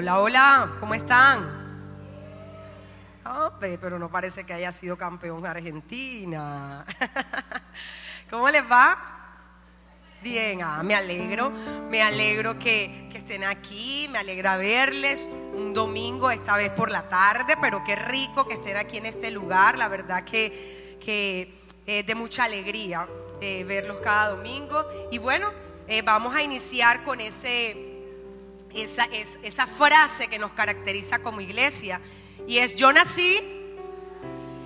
Hola, hola, ¿cómo están? Oh, pero no parece que haya sido campeón Argentina. ¿Cómo les va? Bien, ah, me alegro, me alegro que, estén aquí, me alegra verles un domingo, esta vez por la tarde, pero qué rico que estén aquí en este lugar, la verdad que, que es de mucha alegría eh, verlos cada domingo. Y bueno, eh, vamos a iniciar con ese, esa, esa frase que nos caracteriza como iglesia, y es yo nací,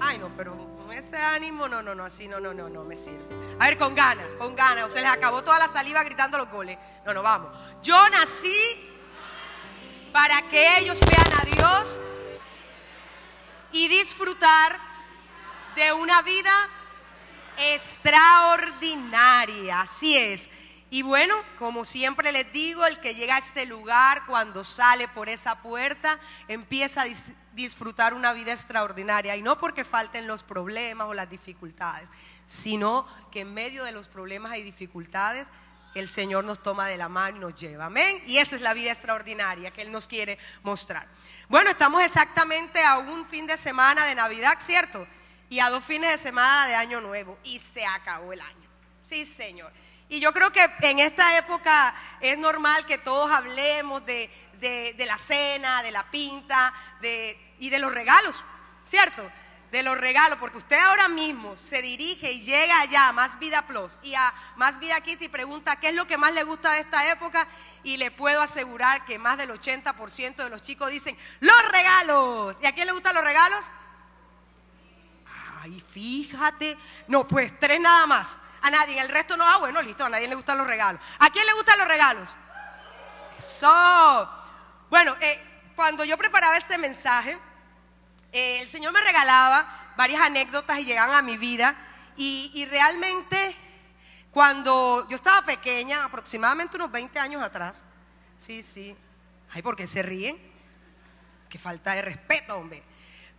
ay no, pero ese ánimo, no, no, no, así no, no, no, no me sirve. A ver, con ganas, con ganas. O se les acabó toda la saliva gritando los goles. No, no, vamos. Yo nací para que ellos vean a Dios y disfrutar de una vida extraordinaria. Así es. Y bueno, como siempre les digo, el que llega a este lugar, cuando sale por esa puerta, empieza a disfrutar una vida extraordinaria. Y no porque falten los problemas o las dificultades, sino que en medio de los problemas y dificultades, el Señor nos toma de la mano y nos lleva. Amén. Y esa es la vida extraordinaria que Él nos quiere mostrar. Bueno, estamos exactamente a un fin de semana de Navidad, ¿cierto? Y a dos fines de semana de Año Nuevo. Y se acabó el año. Sí, Señor. Y yo creo que en esta época es normal que todos hablemos de, la cena, de la pinta y de los regalos, ¿cierto? De los regalos, porque usted ahora mismo se dirige y llega allá a Más Vida Plus y a Más Vida Kitty y pregunta qué es lo que más le gusta de esta época y le puedo asegurar que más del 80% de los chicos dicen los regalos. ¿Y a quién le gustan los regalos? Ay, fíjate. No, pues tres nada más. A nadie. El resto no. Ah, bueno, listo. A nadie le gustan los regalos. ¿A quién le gustan los regalos? So. Bueno, eh, cuando yo preparaba este mensaje, eh, el Señor me regalaba varias anécdotas y llegaban a mi vida. Y, realmente, cuando yo estaba pequeña, aproximadamente unos 20 años atrás, sí, sí. Ay, ¿por qué se ríen? Qué falta de respeto, hombre.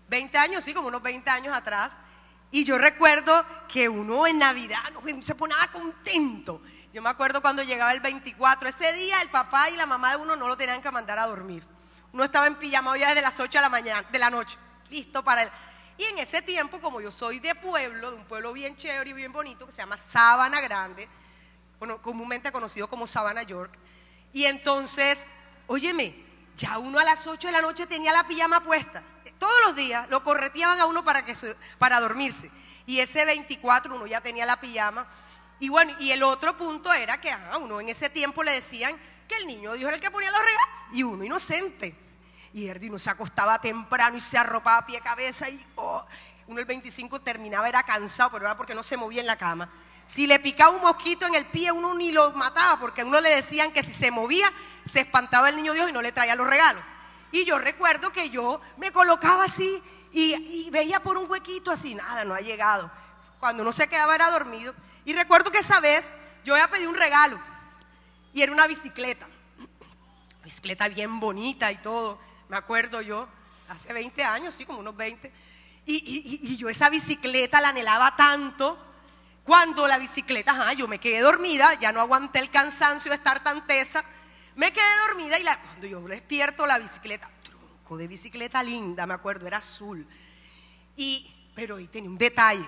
20 años, sí, como unos 20 años atrás. Y yo recuerdo que uno en Navidad se ponía contento. Yo me acuerdo cuando llegaba el 24, ese día el papá y la mamá de uno no lo tenían que mandar a dormir. Uno estaba en pijama ya desde las 8 de la mañana, de la noche, listo para él. Y en ese tiempo, como yo soy de pueblo, de un pueblo bien chévere y bien bonito, que se llama Sabana Grande, comúnmente conocido como Sabana York, y entonces, óyeme, ya uno a las 8 de la noche tenía la pijama puesta todos los días lo correteaban a uno para, que, para dormirse. Y ese 24 uno ya tenía la pijama. Y bueno, y el otro punto era que a uno en ese tiempo le decían que el niño Dios era el que ponía los regalos y uno inocente. Y Erdino se acostaba temprano y se arropaba a pie cabeza y oh, uno el 25 terminaba, era cansado, pero era porque no se movía en la cama. Si le picaba un mosquito en el pie, uno ni lo mataba, porque a uno le decían que si se movía, se espantaba el niño Dios y no le traía los regalos. Y yo recuerdo que yo me colocaba así y, veía por un huequito así, nada, no ha llegado. Cuando uno se quedaba era dormido. Y recuerdo que esa vez yo había pedido un regalo y era una bicicleta. Bicicleta bien bonita y todo. Me acuerdo yo, hace 20 años, sí, como unos 20. Y, yo esa bicicleta la anhelaba tanto. Cuando la bicicleta, ajá, yo me quedé dormida, ya no aguanté el cansancio de estar tan tesa me quedé dormida y cuando yo despierto la bicicleta, tronco de bicicleta linda, me acuerdo, era azul. Y, pero ahí tenía un detalle.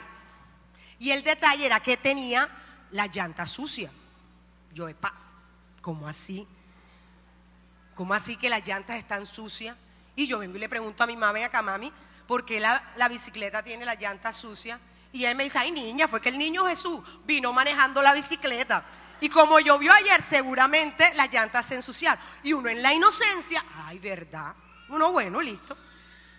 Y el detalle era que tenía la llanta sucia. Yo, epa, ¿cómo así? ¿Cómo así que las llantas están sucias? Y yo vengo y le pregunto a mi mamá, acá mami, ¿por qué la, la bicicleta tiene la llanta sucia? Y él me dice, ay niña, fue que el niño Jesús vino manejando la bicicleta. Y como llovió ayer, seguramente las llantas se ensuciaron. Y uno en la inocencia, ay, ¿verdad? Uno, bueno, listo.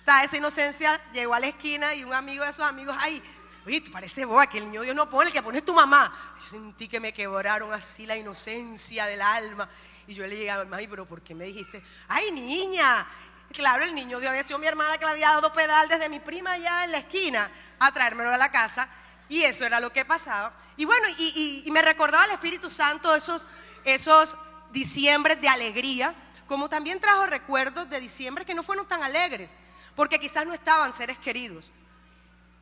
Está esa inocencia, llegó a la esquina y un amigo de esos amigos, ay, oye, te parece boba que el niño Dios no pone, el que pone tu mamá. Yo sentí que me quebraron así la inocencia del alma. Y yo le a mami, pero ¿por qué me dijiste? Ay, niña. Claro, el niño Dios había sido mi hermana que le había dado pedal desde mi prima allá en la esquina a traérmelo a la casa. Y eso era lo que pasaba. Y bueno, y, me recordaba el Espíritu Santo esos, esos diciembres de alegría, como también trajo recuerdos de diciembre que no fueron tan alegres, porque quizás no estaban seres queridos.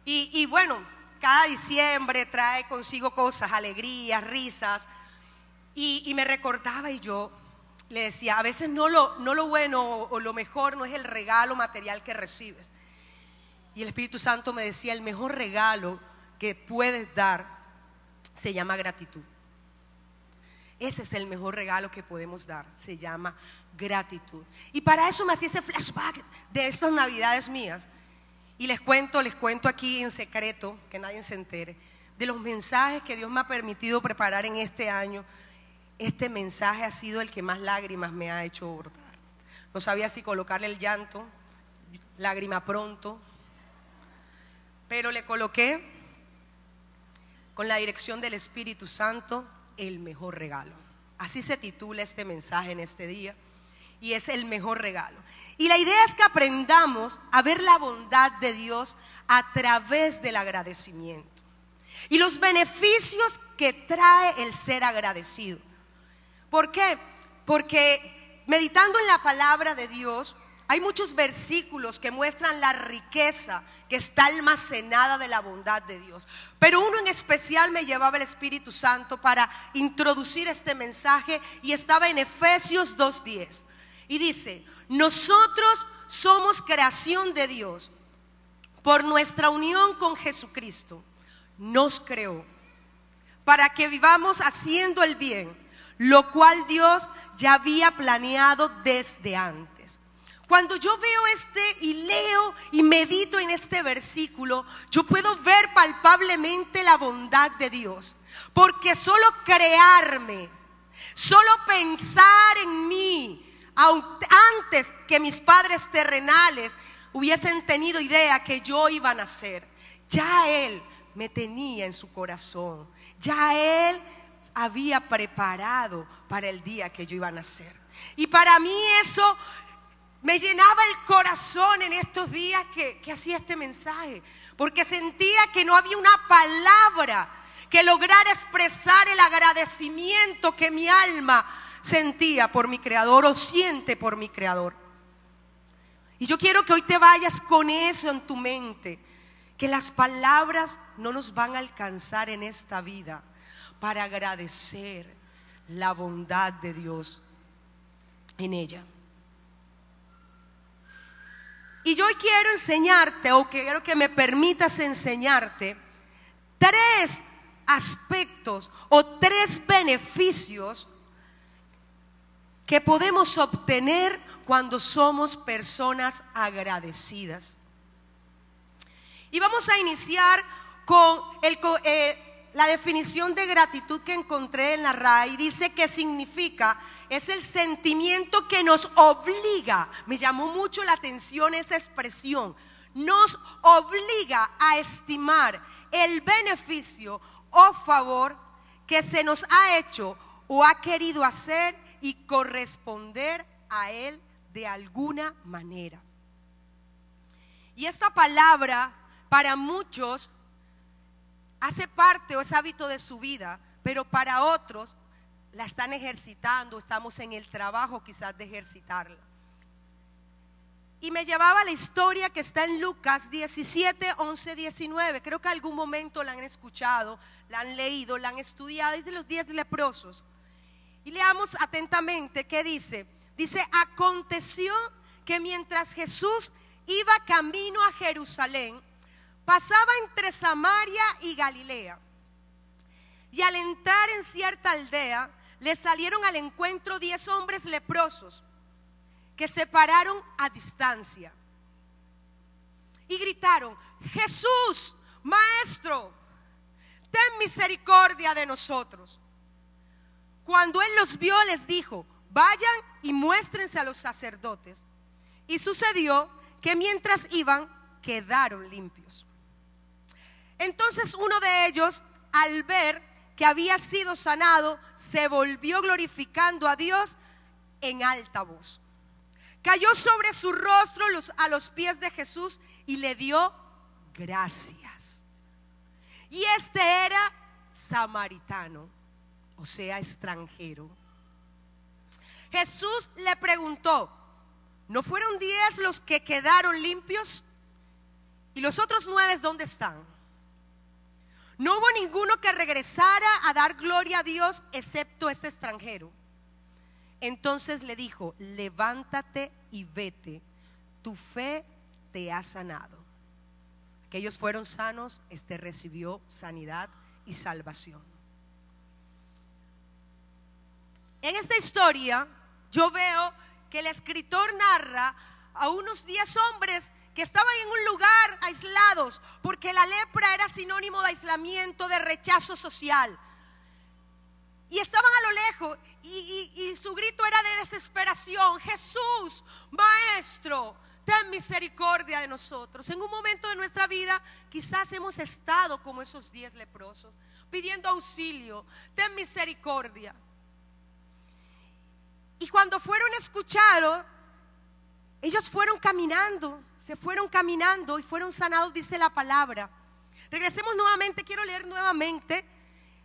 Y, bueno, cada diciembre trae consigo cosas, alegrías, risas. Y, me recordaba y yo, le decía, a veces no lo, no lo bueno o lo mejor no es el regalo material que recibes. Y el Espíritu Santo me decía, el mejor regalo que puedes dar se llama gratitud. Ese es el mejor regalo que podemos dar, se llama gratitud. Y para eso me hacía ese flashback de estas navidades mías. Y les cuento, les cuento aquí en secreto, que nadie se entere, de los mensajes que Dios me ha permitido preparar en este año. Este mensaje ha sido el que más lágrimas me ha hecho bordar. No sabía si colocarle el llanto, lágrima pronto, pero le coloqué con la dirección del Espíritu Santo el mejor regalo. Así se titula este mensaje en este día y es el mejor regalo. Y la idea es que aprendamos a ver la bondad de Dios a través del agradecimiento y los beneficios que trae el ser agradecido. ¿Por qué? Porque meditando en la palabra de Dios, hay muchos versículos que muestran la riqueza que está almacenada de la bondad de Dios. Pero uno en especial me llevaba el Espíritu Santo para introducir este mensaje y estaba en Efesios 2.10. Y dice, nosotros somos creación de Dios por nuestra unión con Jesucristo. Nos creó para que vivamos haciendo el bien, lo cual Dios ya había planeado desde antes. Cuando yo veo este y leo y medito en este versículo, yo puedo ver palpablemente la bondad de Dios. Porque solo crearme, solo pensar en mí, antes que mis padres terrenales hubiesen tenido idea que yo iba a nacer, ya Él me tenía en su corazón. Ya Él había preparado para el día que yo iba a nacer. Y para mí eso me llenaba el corazón en estos días que, hacía este mensaje, porque sentía que no había una palabra que lograra expresar el agradecimiento que mi alma sentía por mi creador o siente por mi creador. Y yo quiero que hoy te vayas con eso en tu mente, que las palabras no nos van a alcanzar en esta vida para agradecer la bondad de Dios en ella. Y yo quiero enseñarte, o quiero que me permitas enseñarte, tres aspectos o tres beneficios que podemos obtener cuando somos personas agradecidas. Y vamos a iniciar con eh, la definición de gratitud que encontré en la RAI. Dice que significa es el sentimiento que nos obliga, me llamó mucho la atención esa expresión, nos obliga a estimar el beneficio o favor que se nos ha hecho o ha querido hacer y corresponder a él de alguna manera. Y esta palabra para muchos hace parte o es hábito de su vida, pero para otros la están ejercitando, estamos en el trabajo quizás de ejercitarla. Y me llevaba la historia que está en Lucas 17, 11, 19. Creo que algún momento la han escuchado, la han leído, la han estudiado. Es de los diez leprosos. Y leamos atentamente qué dice. Dice, aconteció que mientras Jesús iba camino a Jerusalén, pasaba entre Samaria y Galilea. Y al entrar en cierta aldea, le salieron al encuentro diez hombres leprosos que se pararon a distancia y gritaron, Jesús, Maestro, ten misericordia de nosotros. Cuando él los vio, les dijo, vayan y muéstrense a los sacerdotes. Y sucedió que mientras iban, quedaron limpios. Entonces uno de ellos, al ver que había sido sanado, se volvió glorificando a Dios en alta voz. Cayó sobre su rostro a los pies de Jesús y le dio gracias. Y este era samaritano, o sea, extranjero. Jesús le preguntó, ¿no fueron diez los que quedaron limpios? ¿Y los otros nueve dónde están? No hubo ninguno que regresara a dar gloria a Dios excepto este extranjero. Entonces le dijo, levántate y vete, tu fe te ha sanado. Aquellos fueron sanos, este recibió sanidad y salvación. En esta historia yo veo que el escritor narra a unos diez hombres que estaban en un lugar aislados, porque la lepra era sinónimo de aislamiento, de rechazo social. Y estaban a lo lejos y, y, su grito era de desesperación, Jesús, Maestro, ten misericordia de nosotros. En un momento de nuestra vida quizás hemos estado como esos diez leprosos, pidiendo auxilio, ten misericordia. Y cuando fueron escuchados, ellos fueron caminando, se fueron caminando y fueron sanados, dice la palabra. Regresemos nuevamente, quiero leer nuevamente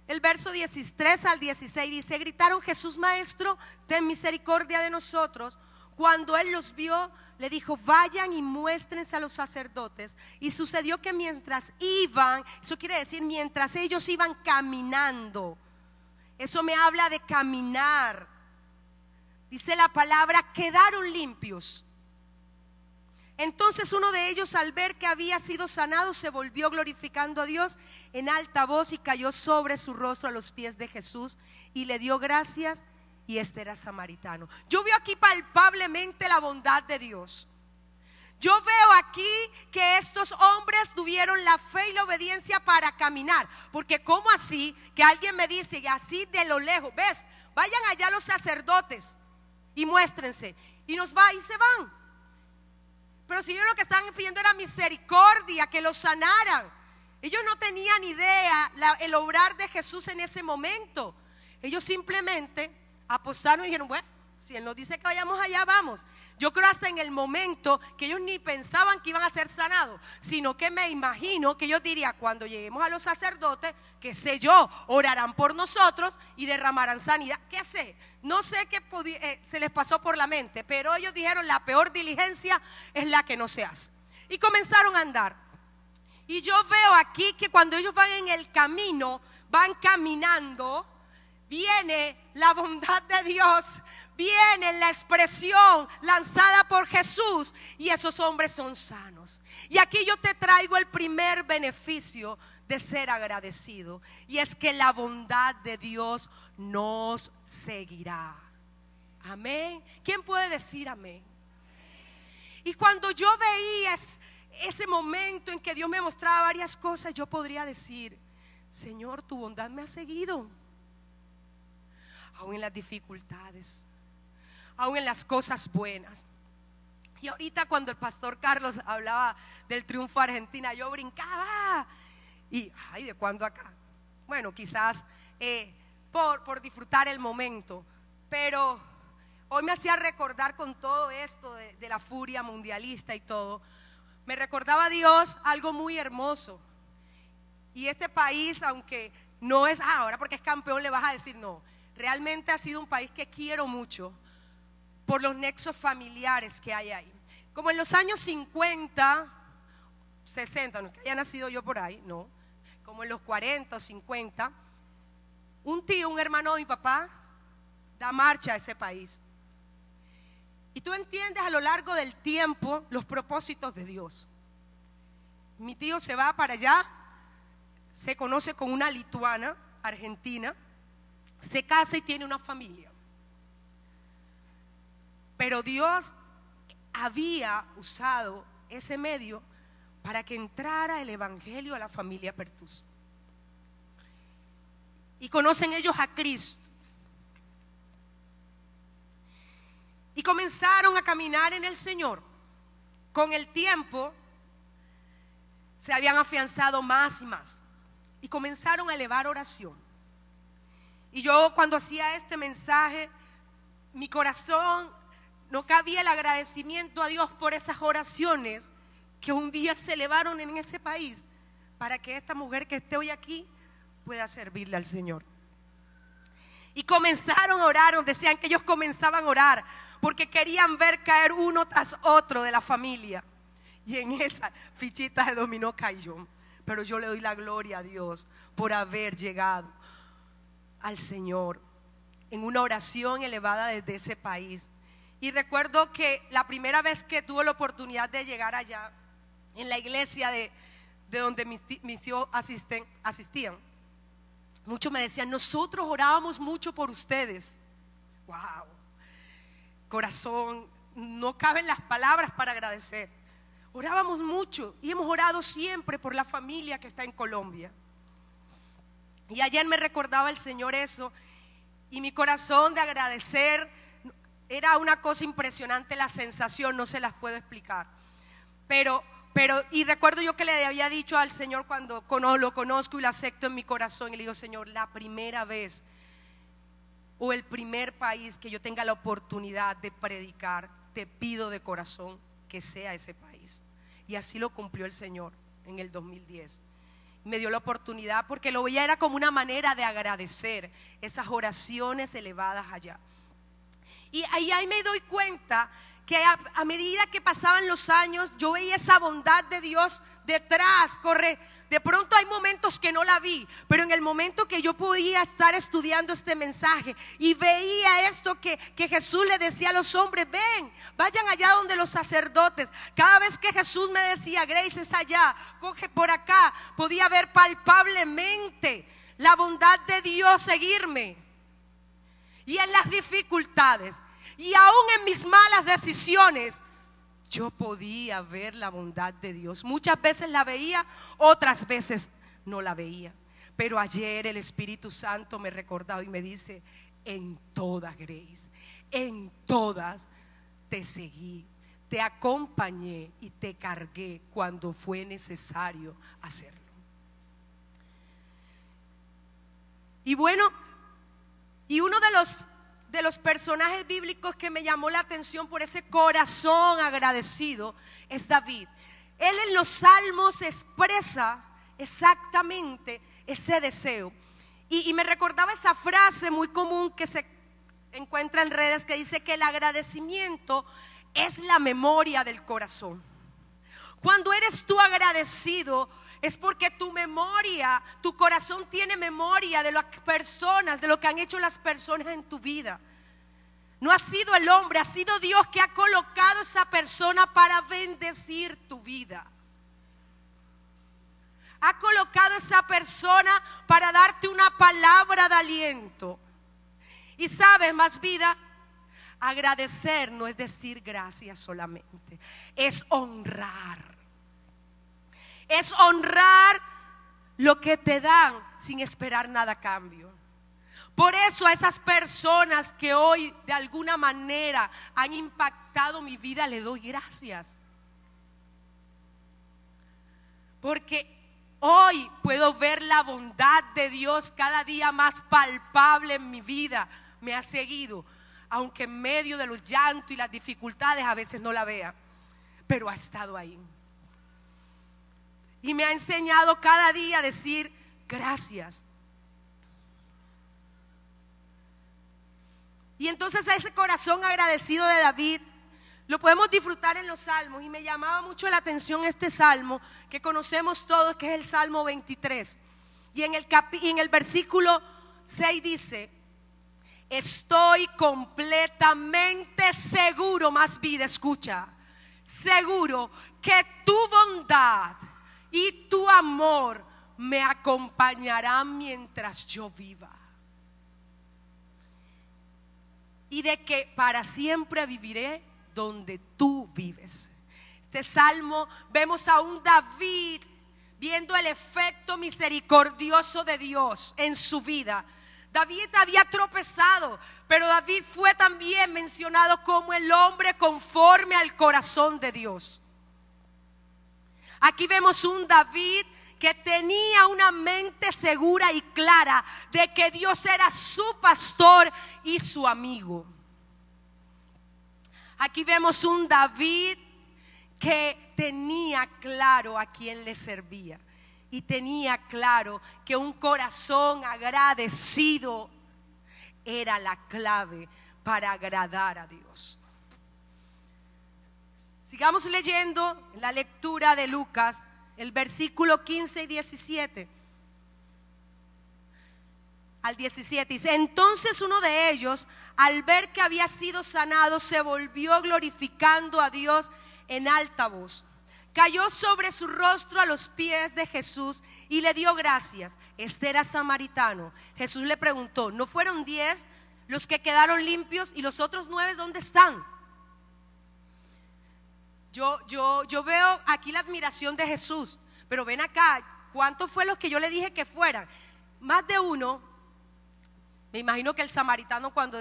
el verso 13 al 16. Dice, gritaron Jesús Maestro, ten misericordia de nosotros. Cuando él los vio, le dijo, vayan y muéstrense a los sacerdotes. Y sucedió que mientras iban, eso quiere decir mientras ellos iban caminando, eso me habla de caminar. Dice la palabra, quedaron limpios. Entonces uno de ellos al ver que había sido sanado se volvió glorificando a Dios en alta voz y cayó sobre su rostro a los pies de Jesús y le dio gracias y este era samaritano. Yo veo aquí palpablemente la bondad de Dios. Yo veo aquí que estos hombres tuvieron la fe y la obediencia para caminar. Porque ¿cómo así que alguien me dice, y así de lo lejos, ves, vayan allá los sacerdotes y muéstrense. Y nos va y se van. Pero si ellos lo que estaban pidiendo era misericordia, que los sanaran. Ellos no tenían idea el obrar de Jesús en ese momento. Ellos simplemente apostaron y dijeron, bueno, si Él nos dice que vayamos allá, vamos. Yo creo hasta en el momento que ellos ni pensaban que iban a ser sanados, sino que me imagino que yo diría, cuando lleguemos a los sacerdotes, que sé yo, orarán por nosotros y derramarán sanidad. ¿Qué sé? No sé qué eh, se les pasó por la mente, pero ellos dijeron, la peor diligencia es la que no se hace. Y comenzaron a andar. Y yo veo aquí que cuando ellos van en el camino, van caminando, viene la bondad de Dios, viene la expresión lanzada por Jesús y esos hombres son sanos. Y aquí yo te traigo el primer beneficio de ser agradecido y es que la bondad de Dios nos seguirá. Amén. ¿Quién puede decir amén? Y cuando yo veía ese momento en que Dios me mostraba varias cosas, yo podría decir, Señor, tu bondad me ha seguido aún en las dificultades, aún en las cosas buenas. Y ahorita cuando el pastor Carlos hablaba del triunfo Argentina, yo brincaba. Y, ay, ¿de cuándo acá? Bueno, quizás eh, por, por disfrutar el momento, pero hoy me hacía recordar con todo esto de, la furia mundialista y todo, me recordaba a Dios algo muy hermoso. Y este país, aunque no es, ah, ahora porque es campeón le vas a decir no, Realmente ha sido un país que quiero mucho por los nexos familiares que hay ahí. Como en los años 50, 60, no que haya nacido yo por ahí, no, como en los 40 o 50, un tío, un hermano de mi papá, da marcha a ese país. Y tú entiendes a lo largo del tiempo los propósitos de Dios. Mi tío se va para allá, se conoce con una lituana, argentina, se casa y tiene una familia. Pero Dios había usado ese medio para que entrara el Evangelio a la familia Pertus. Y conocen ellos a Cristo. Y comenzaron a caminar en el Señor. Con el tiempo se habían afianzado más y más. Y comenzaron a elevar oración. Y yo cuando hacía este mensaje, mi corazón no cabía el agradecimiento a Dios por esas oraciones que un día se elevaron en ese país para que esta mujer que esté hoy aquí pueda servirle al Señor. Y comenzaron a orar, decían que ellos comenzaban a orar porque querían ver caer uno tras otro de la familia. Y en esa fichita de dominó cayó. Pero yo le doy la gloria a Dios por haber llegado al Señor. en una oración elevada desde ese país. Y recuerdo que la primera vez que tuve la oportunidad de llegar allá, en la iglesia de, donde mis, hijos asistían, muchos me decían, nosotros orábamos mucho por ustedes. ¡Wow! Corazón, no caben las palabras para agradecer. Orábamos mucho y hemos orado siempre por la familia que está en Colombia. Y ayer me recordaba el Señor eso y mi corazón de agradecer era una cosa impresionante la sensación, no se las puedo explicar. Pero, pero, y recuerdo yo que le había dicho al Señor cuando lo conozco y lo acepto en mi corazón, y le digo, Señor, la primera vez o el primer país que yo tenga la oportunidad de predicar, te pido de corazón que sea ese país. Y así lo cumplió el Señor en el 2010 me dio la oportunidad porque lo veía era como una manera de agradecer esas oraciones elevadas allá. Y ahí, ahí me doy cuenta que a, medida que pasaban los años, yo veía esa bondad de Dios detrás, corre. De pronto hay momentos que no la vi, pero en el momento que yo podía estar estudiando este mensaje y veía esto que, que, Jesús le decía a los hombres, ven, vayan allá donde los sacerdotes. Cada vez que Jesús me decía, Grace es allá, coge por acá, podía ver palpablemente la bondad de Dios seguirme y en las dificultades y aún en mis malas decisiones, yo podía ver la bondad de Dios. Muchas veces la veía, otras veces no la veía. Pero ayer el Espíritu Santo me recordaba y me dice, en todas, Grace, en todas te seguí, te acompañé y te cargué cuando fue necesario hacerlo. Y bueno, y uno de los, de los personajes bíblicos que me llamó la atención por ese corazón agradecido es David. Él en los salmos expresa exactamente ese deseo. Y, y, me recordaba esa frase muy común que se encuentra en redes que dice que el agradecimiento es la memoria del corazón. Cuando eres tú agradecido, es porque tu memoria, tu corazón tiene memoria de las personas, de lo que han hecho las personas en tu vida. No ha sido el hombre, ha sido Dios que ha colocado esa persona para bendecir tu vida. Ha colocado esa persona para darte una palabra de aliento. Y sabes, más vida, agradecer no es decir gracias solamente, es honrar es honrar lo que te dan sin esperar nada a cambio. Por eso a esas personas que hoy de alguna manera han impactado mi vida, le doy gracias. Porque hoy puedo ver la bondad de Dios cada día más palpable en mi vida. Me ha seguido, aunque en medio de los llantos y las dificultades a veces no la vea, pero ha estado ahí. Y me ha enseñado cada día a decir gracias. Y entonces ese corazón agradecido de David lo podemos disfrutar en los salmos. Y me llamaba mucho la atención este salmo que conocemos todos, que es el Salmo 23. Y en el, y en el versículo 6 dice, estoy completamente seguro, más vida, escucha, seguro que tu bondad y tu amor me acompañará mientras yo viva. Y de que para siempre viviré donde tú vives. Este salmo vemos a un David viendo el efecto misericordioso de Dios en su vida. David había tropezado, pero David fue también mencionado como el hombre conforme al corazón de Dios. Aquí vemos un David que tenía una mente segura y clara de que Dios era su pastor y su amigo. Aquí vemos un David que tenía claro a quién le servía y tenía claro que un corazón agradecido era la clave para agradar a Dios. Sigamos leyendo la lectura de Lucas, el versículo 15 y 17. al 17. Dice, entonces uno de ellos, al ver que había sido sanado, se volvió glorificando a Dios en alta voz. Cayó sobre su rostro a los pies de Jesús y le dio gracias. Este era samaritano. Jesús le preguntó, ¿no fueron diez los que quedaron limpios y los otros nueve dónde están? Yo, yo, yo veo aquí la admiración de Jesús, pero ven acá, ¿cuántos fue los que yo le dije que fueran? Más de uno me imagino que el samaritano cuando...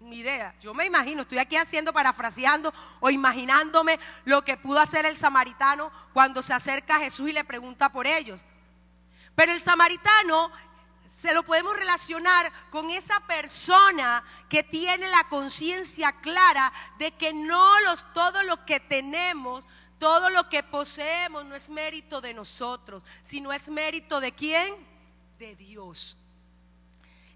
Ni idea, yo me imagino, estoy aquí haciendo, parafraseando o imaginándome lo que pudo hacer el samaritano cuando se acerca a Jesús y le pregunta por ellos. Pero el samaritano se lo podemos relacionar con esa persona que tiene la conciencia clara de que no los todo lo que tenemos, todo lo que poseemos no es mérito de nosotros, sino es mérito de quién? De Dios.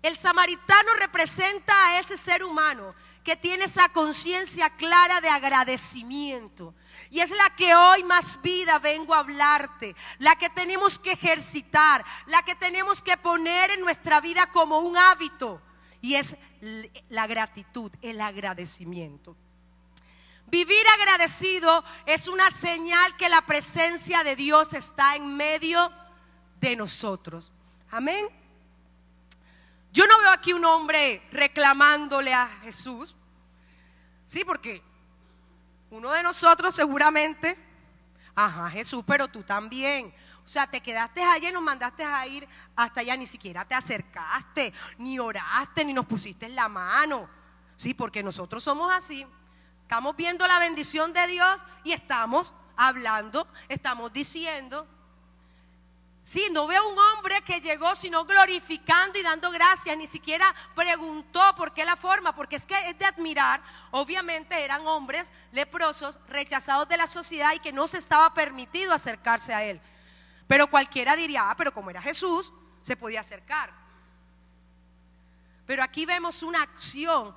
El samaritano representa a ese ser humano que tiene esa conciencia clara de agradecimiento. Y es la que hoy más vida vengo a hablarte, la que tenemos que ejercitar, la que tenemos que poner en nuestra vida como un hábito. Y es la gratitud, el agradecimiento. Vivir agradecido es una señal que la presencia de Dios está en medio de nosotros. Amén. Yo no veo aquí un hombre reclamándole a Jesús. Sí, porque uno de nosotros seguramente, ajá Jesús, pero tú también. O sea, te quedaste allá y nos mandaste a ir hasta allá, ni siquiera te acercaste, ni oraste, ni nos pusiste la mano. Sí, porque nosotros somos así. Estamos viendo la bendición de Dios y estamos hablando, estamos diciendo, Sí, no veo un hombre que llegó sino glorificando y dando gracias, ni siquiera preguntó por qué la forma, porque es que es de admirar, obviamente eran hombres leprosos, rechazados de la sociedad y que no se estaba permitido acercarse a él. Pero cualquiera diría, ah, pero como era Jesús, se podía acercar. Pero aquí vemos una acción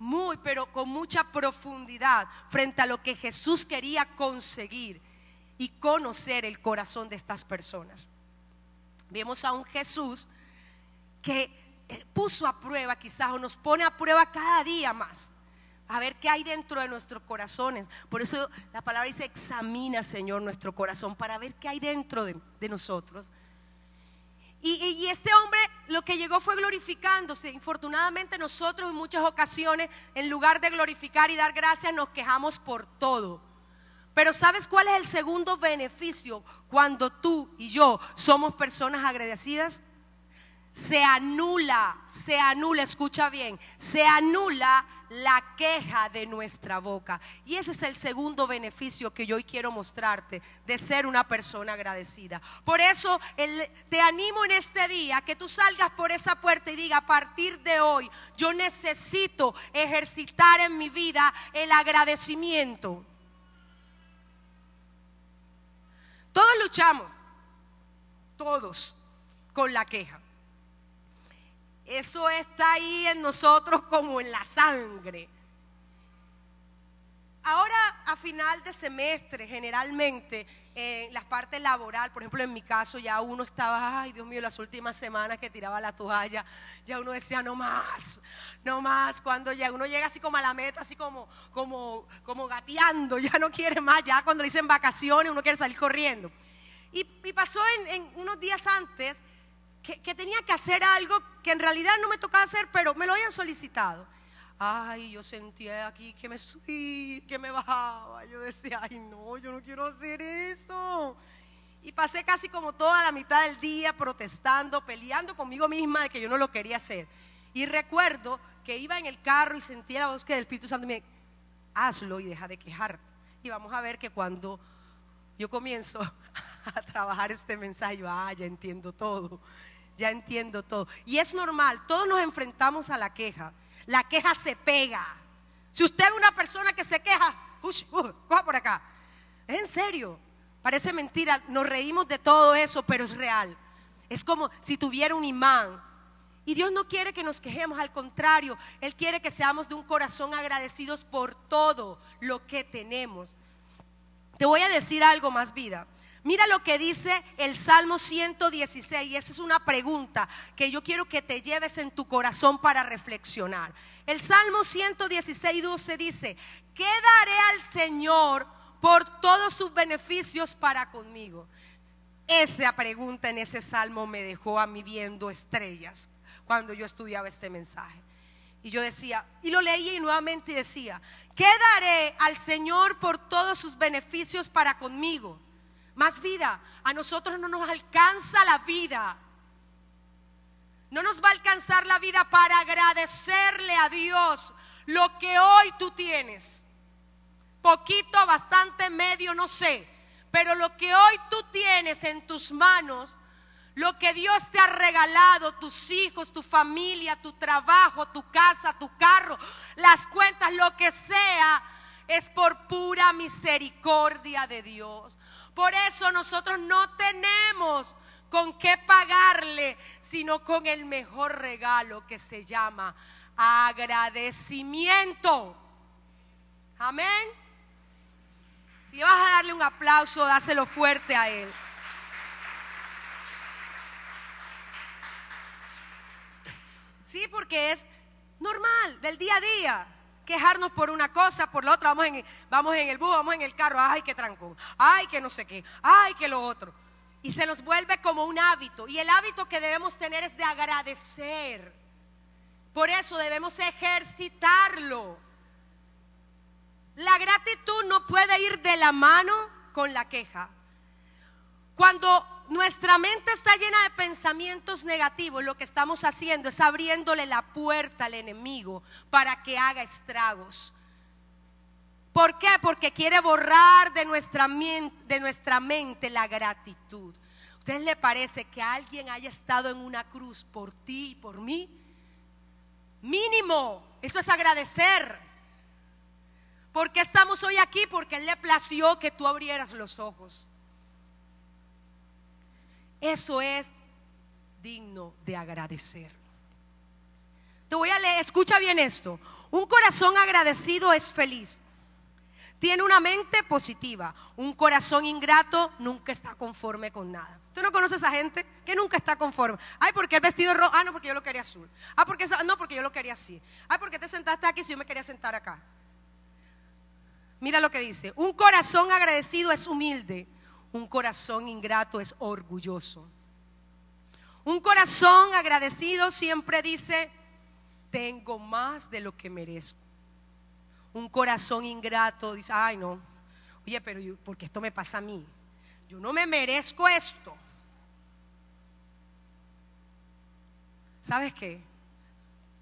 muy, pero con mucha profundidad frente a lo que Jesús quería conseguir y conocer el corazón de estas personas. Vemos a un Jesús que eh, puso a prueba quizás o nos pone a prueba cada día más. A ver qué hay dentro de nuestros corazones. Por eso la palabra dice, examina, Señor, nuestro corazón para ver qué hay dentro de, nosotros. Y, y, este hombre lo que llegó fue glorificándose. Infortunadamente nosotros en muchas ocasiones, en lugar de glorificar y dar gracias, nos quejamos por todo. Pero ¿sabes cuál es el segundo beneficio cuando tú y yo somos personas agradecidas? Se anula, se anula, escucha bien, se anula la queja de nuestra boca. Y ese es el segundo beneficio que yo hoy quiero mostrarte de ser una persona agradecida. Por eso te animo en este día que tú salgas por esa puerta y diga, a partir de hoy yo necesito ejercitar en mi vida el agradecimiento. Todos luchamos, todos, con la queja. Eso está ahí en nosotros como en la sangre. Ahora, a final de semestre, generalmente, en las partes laboral, por ejemplo, en mi caso, ya uno estaba, ay Dios mío, las últimas semanas que tiraba la toalla, ya uno decía, no más, no más. Cuando ya uno llega así como a la meta, así como, como, como gateando, ya no quiere más, ya cuando dicen vacaciones, uno quiere salir corriendo. Y, pasó en, unos días antes que tenía que hacer algo que en realidad no me tocaba hacer, pero me lo habían solicitado. Ay, yo sentía aquí que me subí, que me bajaba. Yo decía, ay, no, yo no quiero hacer eso. Y pasé casi como toda la mitad del día protestando, peleando conmigo misma de que yo no lo quería hacer. Y recuerdo que iba en el carro y sentía la voz que del Espíritu Santo me hazlo y deja de quejarte. Y vamos a ver que cuando yo comienzo a trabajar este mensaje, ah, ya entiendo todo, ya entiendo todo. Y es normal, todos nos enfrentamos a la queja la queja se pega. Si usted es una persona que se queja, uy, uh, coja por acá. Es en serio. Parece mentira, nos reímos de todo eso, pero es real. Es como si tuviera un imán. Y Dios no quiere que nos quejemos, al contrario, Él quiere que seamos de un corazón agradecidos por todo lo que tenemos. Te voy a decir algo más vida. Mira lo que dice el Salmo 116 y esa es una pregunta que yo quiero que te lleves en tu corazón para reflexionar. El Salmo 116, 12 dice, ¿qué daré al Señor por todos sus beneficios para conmigo? Esa pregunta en ese salmo me dejó a mí viendo estrellas cuando yo estudiaba este mensaje. Y yo decía, y lo leía y nuevamente decía, ¿qué daré al Señor por todos sus beneficios para conmigo? Más vida, a nosotros no nos alcanza la vida. No nos va a alcanzar la vida para agradecerle a Dios lo que hoy tú tienes. Poquito, bastante, medio, no sé. Pero lo que hoy tú tienes en tus manos, lo que Dios te ha regalado, tus hijos, tu familia, tu trabajo, tu casa, tu carro, las cuentas, lo que sea, es por pura misericordia de Dios. Por eso nosotros no tenemos con qué pagarle, sino con el mejor regalo que se llama agradecimiento. Amén. Si vas a darle un aplauso, dáselo fuerte a Él. Sí, porque es normal, del día a día. Quejarnos por una cosa, por la otra. Vamos en, vamos en el bus, vamos en el carro. Ay, qué trancón. Ay, que no sé qué. Ay, que lo otro. Y se nos vuelve como un hábito. Y el hábito que debemos tener es de agradecer. Por eso debemos ejercitarlo. La gratitud no puede ir de la mano con la queja. Cuando nuestra mente está llena de pensamientos negativos, lo que estamos haciendo es abriéndole la puerta al enemigo para que haga estragos. ¿Por qué? Porque quiere borrar de nuestra, mente la gratitud. ¿A ustedes le parece que alguien haya estado en una cruz por ti y por mí? Mínimo, eso es agradecer. ¿Por qué estamos hoy aquí? Porque Él le plació que tú abrieras los ojos. Eso es digno de agradecer. Te voy a leer, escucha bien esto. Un corazón agradecido es feliz. Tiene una mente positiva. Un corazón ingrato nunca está conforme con nada. ¿Tú no conoces a gente que nunca está conforme? Ay, porque el vestido rojo. Ah, no, porque yo lo quería azul. Ah, porque no, porque yo lo quería así. Ay, porque te sentaste aquí si yo me quería sentar acá. Mira lo que dice. Un corazón agradecido es humilde. Un corazón ingrato es orgulloso. Un corazón agradecido siempre dice, tengo más de lo que merezco. Un corazón ingrato dice, ay no, oye, pero yo, porque esto me pasa a mí. Yo no me merezco esto. ¿Sabes qué?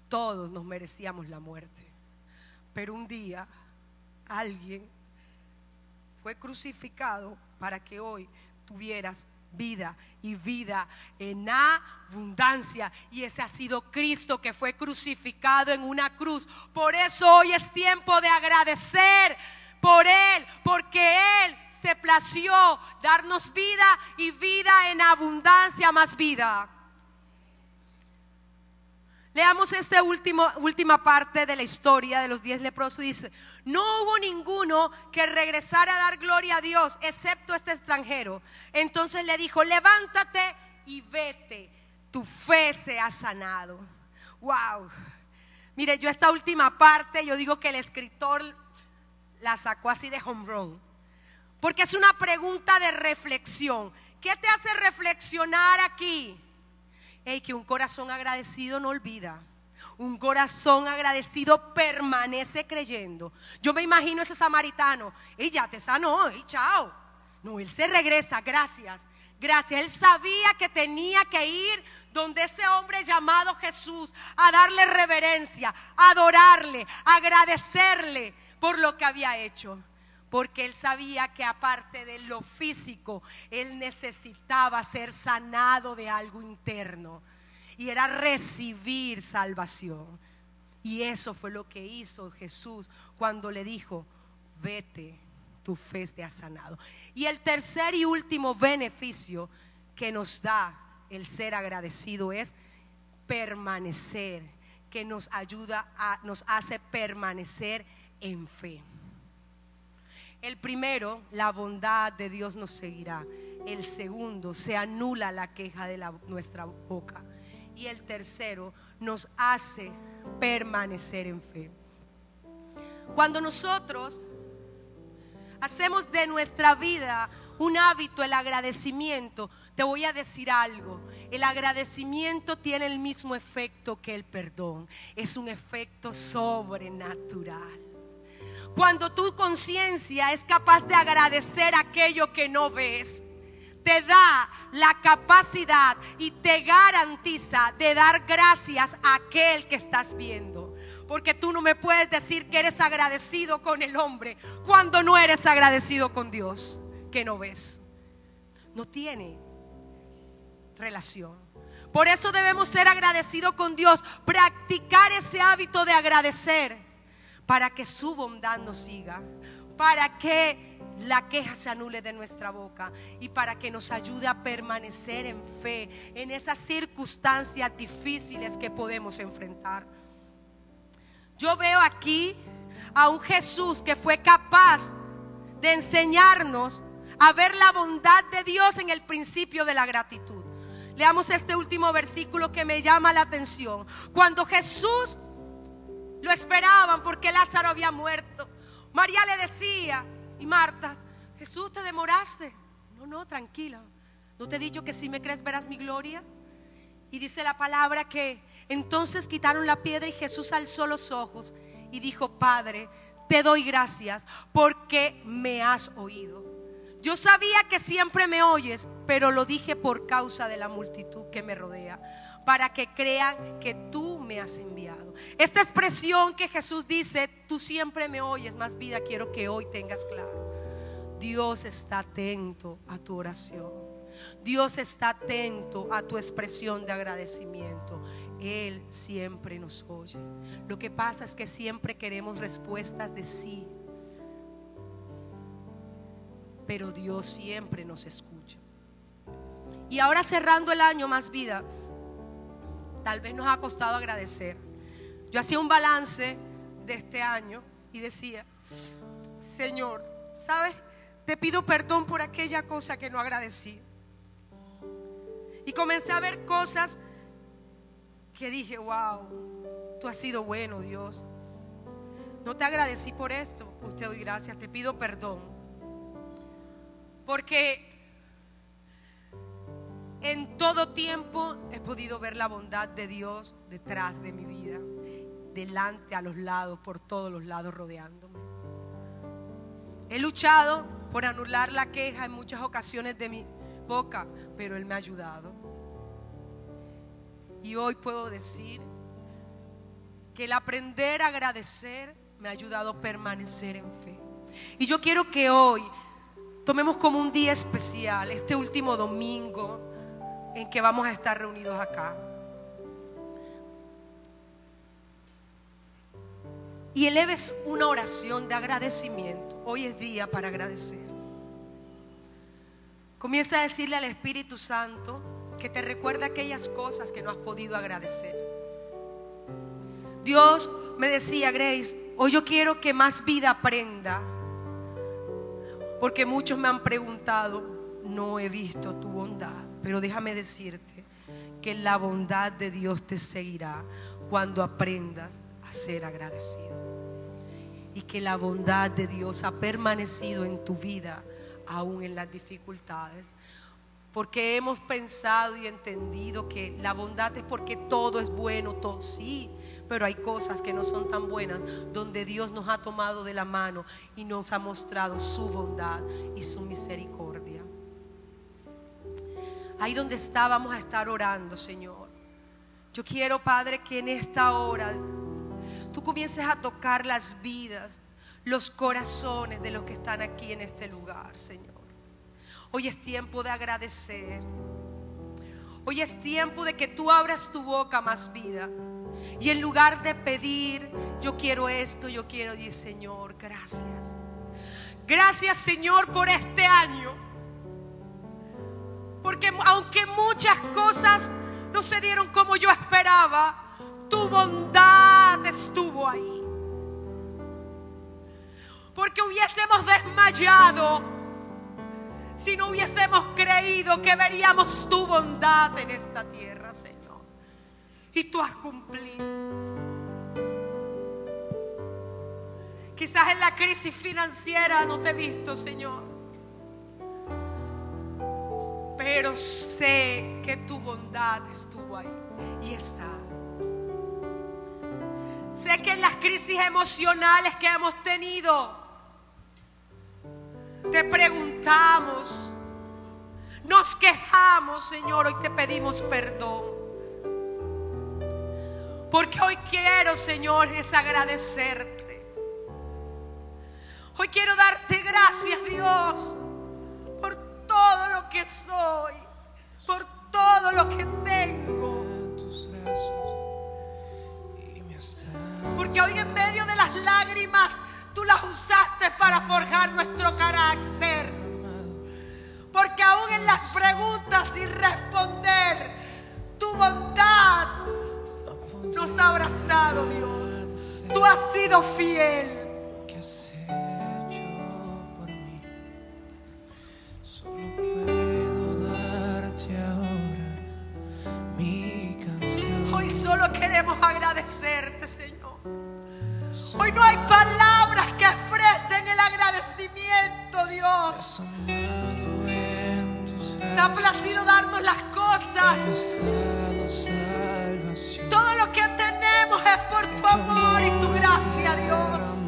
Todos nos merecíamos la muerte. Pero un día alguien fue crucificado para que hoy tuvieras vida y vida en abundancia. Y ese ha sido Cristo que fue crucificado en una cruz. Por eso hoy es tiempo de agradecer por Él, porque Él se plació darnos vida y vida en abundancia más vida. Leamos esta última parte de la historia de los diez leprosos. Dice, no hubo ninguno que regresara a dar gloria a Dios, excepto este extranjero. Entonces le dijo, levántate y vete, tu fe se ha sanado. Wow. Mire, yo esta última parte, yo digo que el escritor la sacó así de home run. Porque es una pregunta de reflexión. ¿Qué te hace reflexionar aquí? que un corazón agradecido no olvida. Un corazón agradecido permanece creyendo. Yo me imagino ese samaritano. Y ya te sanó, y chao. No, él se regresa, gracias. Gracias. Él sabía que tenía que ir donde ese hombre llamado Jesús a darle reverencia, adorarle, agradecerle por lo que había hecho porque él sabía que aparte de lo físico, él necesitaba ser sanado de algo interno y era recibir salvación. Y eso fue lo que hizo Jesús cuando le dijo, vete, tu fe te ha sanado. Y el tercer y último beneficio que nos da el ser agradecido es permanecer, que nos ayuda a, nos hace permanecer en fe. El primero, la bondad de Dios nos seguirá. El segundo, se anula la queja de nuestra boca. Y el tercero, nos hace permanecer en fe. Cuando nosotros hacemos de nuestra vida un hábito el agradecimiento, te voy a decir algo. El agradecimiento tiene el mismo efecto que el perdón. Es un efecto sobrenatural. Cuando tu conciencia es capaz de agradecer aquello que no ves, te da la capacidad y te garantiza de dar gracias a aquel que estás viendo. Porque tú no me puedes decir que eres agradecido con el hombre cuando no eres agradecido con Dios, que no ves. No tiene relación. Por eso debemos ser agradecidos con Dios, practicar ese hábito de agradecer para que su bondad nos siga, para que la queja se anule de nuestra boca y para que nos ayude a permanecer en fe en esas circunstancias difíciles que podemos enfrentar. Yo veo aquí a un Jesús que fue capaz de enseñarnos a ver la bondad de Dios en el principio de la gratitud. Leamos este último versículo que me llama la atención. Cuando Jesús lo esperaban porque Lázaro había muerto, María le decía, y Marta, Jesús, te demoraste. No, no, tranquila. ¿No te he dicho que si me crees verás mi gloria? Y dice la palabra que entonces quitaron la piedra y Jesús alzó los ojos y dijo, Padre, te doy gracias porque me has oído. Yo sabía que siempre me oyes, pero lo dije por causa de la multitud que me rodea, para que crean que tú me has enviado. Esta expresión que Jesús dice, tú siempre me oyes, más vida quiero que hoy tengas claro. Dios está atento a tu oración. Dios está atento a tu expresión de agradecimiento. Él siempre nos oye. Lo que pasa es que siempre queremos respuestas de sí pero Dios siempre nos escucha. Y ahora cerrando el año más vida, tal vez nos ha costado agradecer. Yo hacía un balance de este año y decía, Señor, ¿sabes? Te pido perdón por aquella cosa que no agradecí. Y comencé a ver cosas que dije, wow, tú has sido bueno, Dios. No te agradecí por esto, pues te doy gracias, te pido perdón. Porque en todo tiempo he podido ver la bondad de Dios detrás de mi vida, delante, a los lados, por todos los lados rodeándome. He luchado por anular la queja en muchas ocasiones de mi boca, pero Él me ha ayudado. Y hoy puedo decir que el aprender a agradecer me ha ayudado a permanecer en fe. Y yo quiero que hoy tomemos como un día especial, este último domingo en que vamos a estar reunidos acá. Y eleves una oración de agradecimiento. Hoy es día para agradecer. Comienza a decirle al Espíritu Santo que te recuerda aquellas cosas que no has podido agradecer. Dios me decía, Grace, hoy yo quiero que más vida aprenda porque muchos me han preguntado, no he visto tu bondad, pero déjame decirte que la bondad de Dios te seguirá cuando aprendas a ser agradecido. Y que la bondad de Dios ha permanecido en tu vida aún en las dificultades. Porque hemos pensado y entendido que la bondad es porque todo es bueno, todo sí, pero hay cosas que no son tan buenas donde Dios nos ha tomado de la mano y nos ha mostrado su bondad y su misericordia. Ahí donde está vamos a estar orando, Señor. Yo quiero, Padre, que en esta hora tú comiences a tocar las vidas, los corazones de los que están aquí en este lugar, Señor. Hoy es tiempo de agradecer. Hoy es tiempo de que tú abras tu boca más vida. Y en lugar de pedir, yo quiero esto, yo quiero decir, Señor, gracias. Gracias, Señor, por este año. Porque aunque muchas cosas no se dieron como yo esperaba, tu bondad estuvo ahí. Porque hubiésemos desmayado si no hubiésemos creído que veríamos tu bondad en esta tierra, Señor. Y tú has cumplido. Quizás en la crisis financiera no te he visto, Señor. Pero sé que tu bondad estuvo ahí y está. Sé que en las crisis emocionales que hemos tenido, te preguntamos, nos quejamos, Señor, hoy te pedimos perdón. Porque hoy quiero, Señor, es agradecerte. Hoy quiero darte gracias, Dios, todo lo que soy, por todo lo que tengo. Porque hoy en medio de las lágrimas tú las usaste para forjar nuestro carácter. Porque aún en las preguntas sin responder, tu bondad nos ha abrazado, Dios. Tú has sido fiel. Queremos agradecerte, Señor. Hoy no hay palabras que expresen el agradecimiento, Dios. Te ha placido darnos las cosas. Todo lo que tenemos es por tu amor y tu gracia, Dios.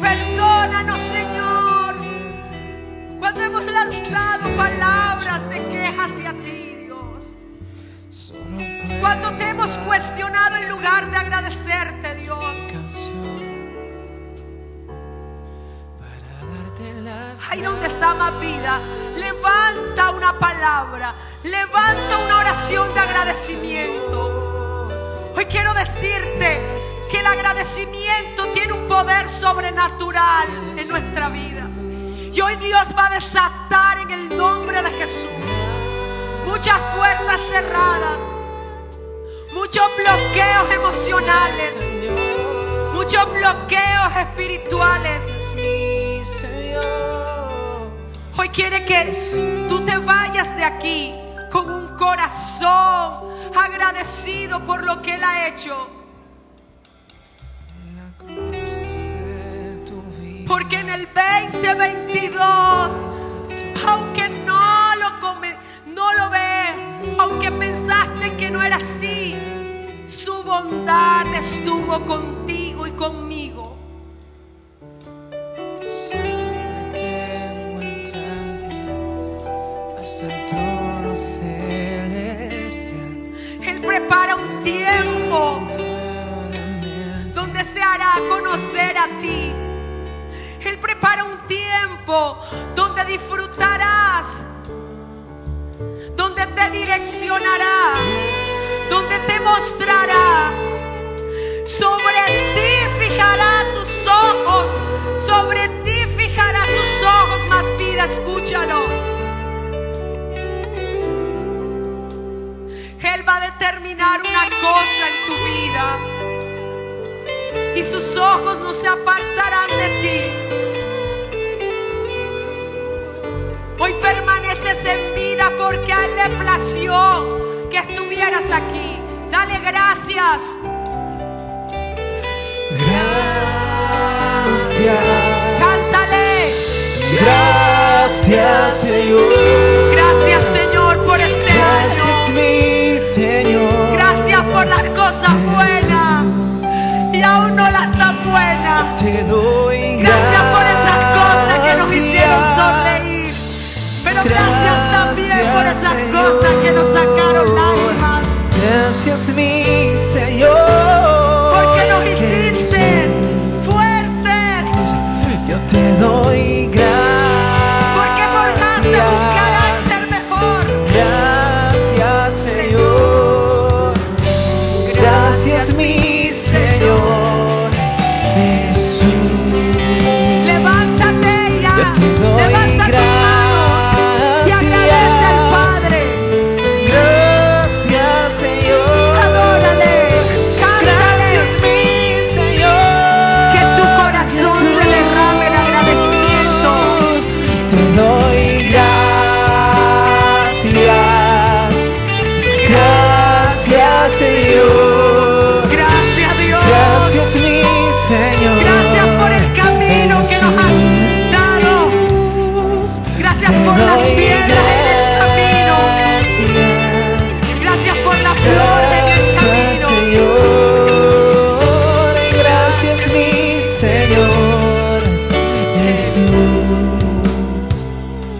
Perdónanos, Señor, Cuando te hemos cuestionado en lugar de agradecerte, Dios. Ahí donde está más vida, levanta una palabra, levanta una oración de agradecimiento. Hoy quiero decirte que el agradecimiento tiene un poder sobrenatural en nuestra vida. Y hoy Dios va a desatar en el nombre de Jesús muchas puertas cerradas, muchos bloqueos emocionales, muchos bloqueos espirituales. Hoy quiere que tú te vayas de aquí con un corazón agradecido por lo que Él ha hecho. Porque en el 2022, aunque no lo, come- no lo ve, aunque pensaste que no era así, bondad estuvo contigo y conmigo. Él prepara un tiempo donde se hará conocer a ti. Él prepara un tiempo donde disfrutarás, donde te direccionará, donde te mostrará. Sobre ti fijará tus ojos, sobre ti fijará sus ojos más vida, escúchalo. Él va a determinar una cosa en tu vida y sus ojos no se apartarán de ti. Hoy permaneces en vida porque a Él le plació que estuvieras aquí. Dale gracias. Gracias, Cántale. gracias Señor, Gracias Señor por este gracias año. mi Señor, Gracias por las cosas buenas y aún no las tan buenas. te doy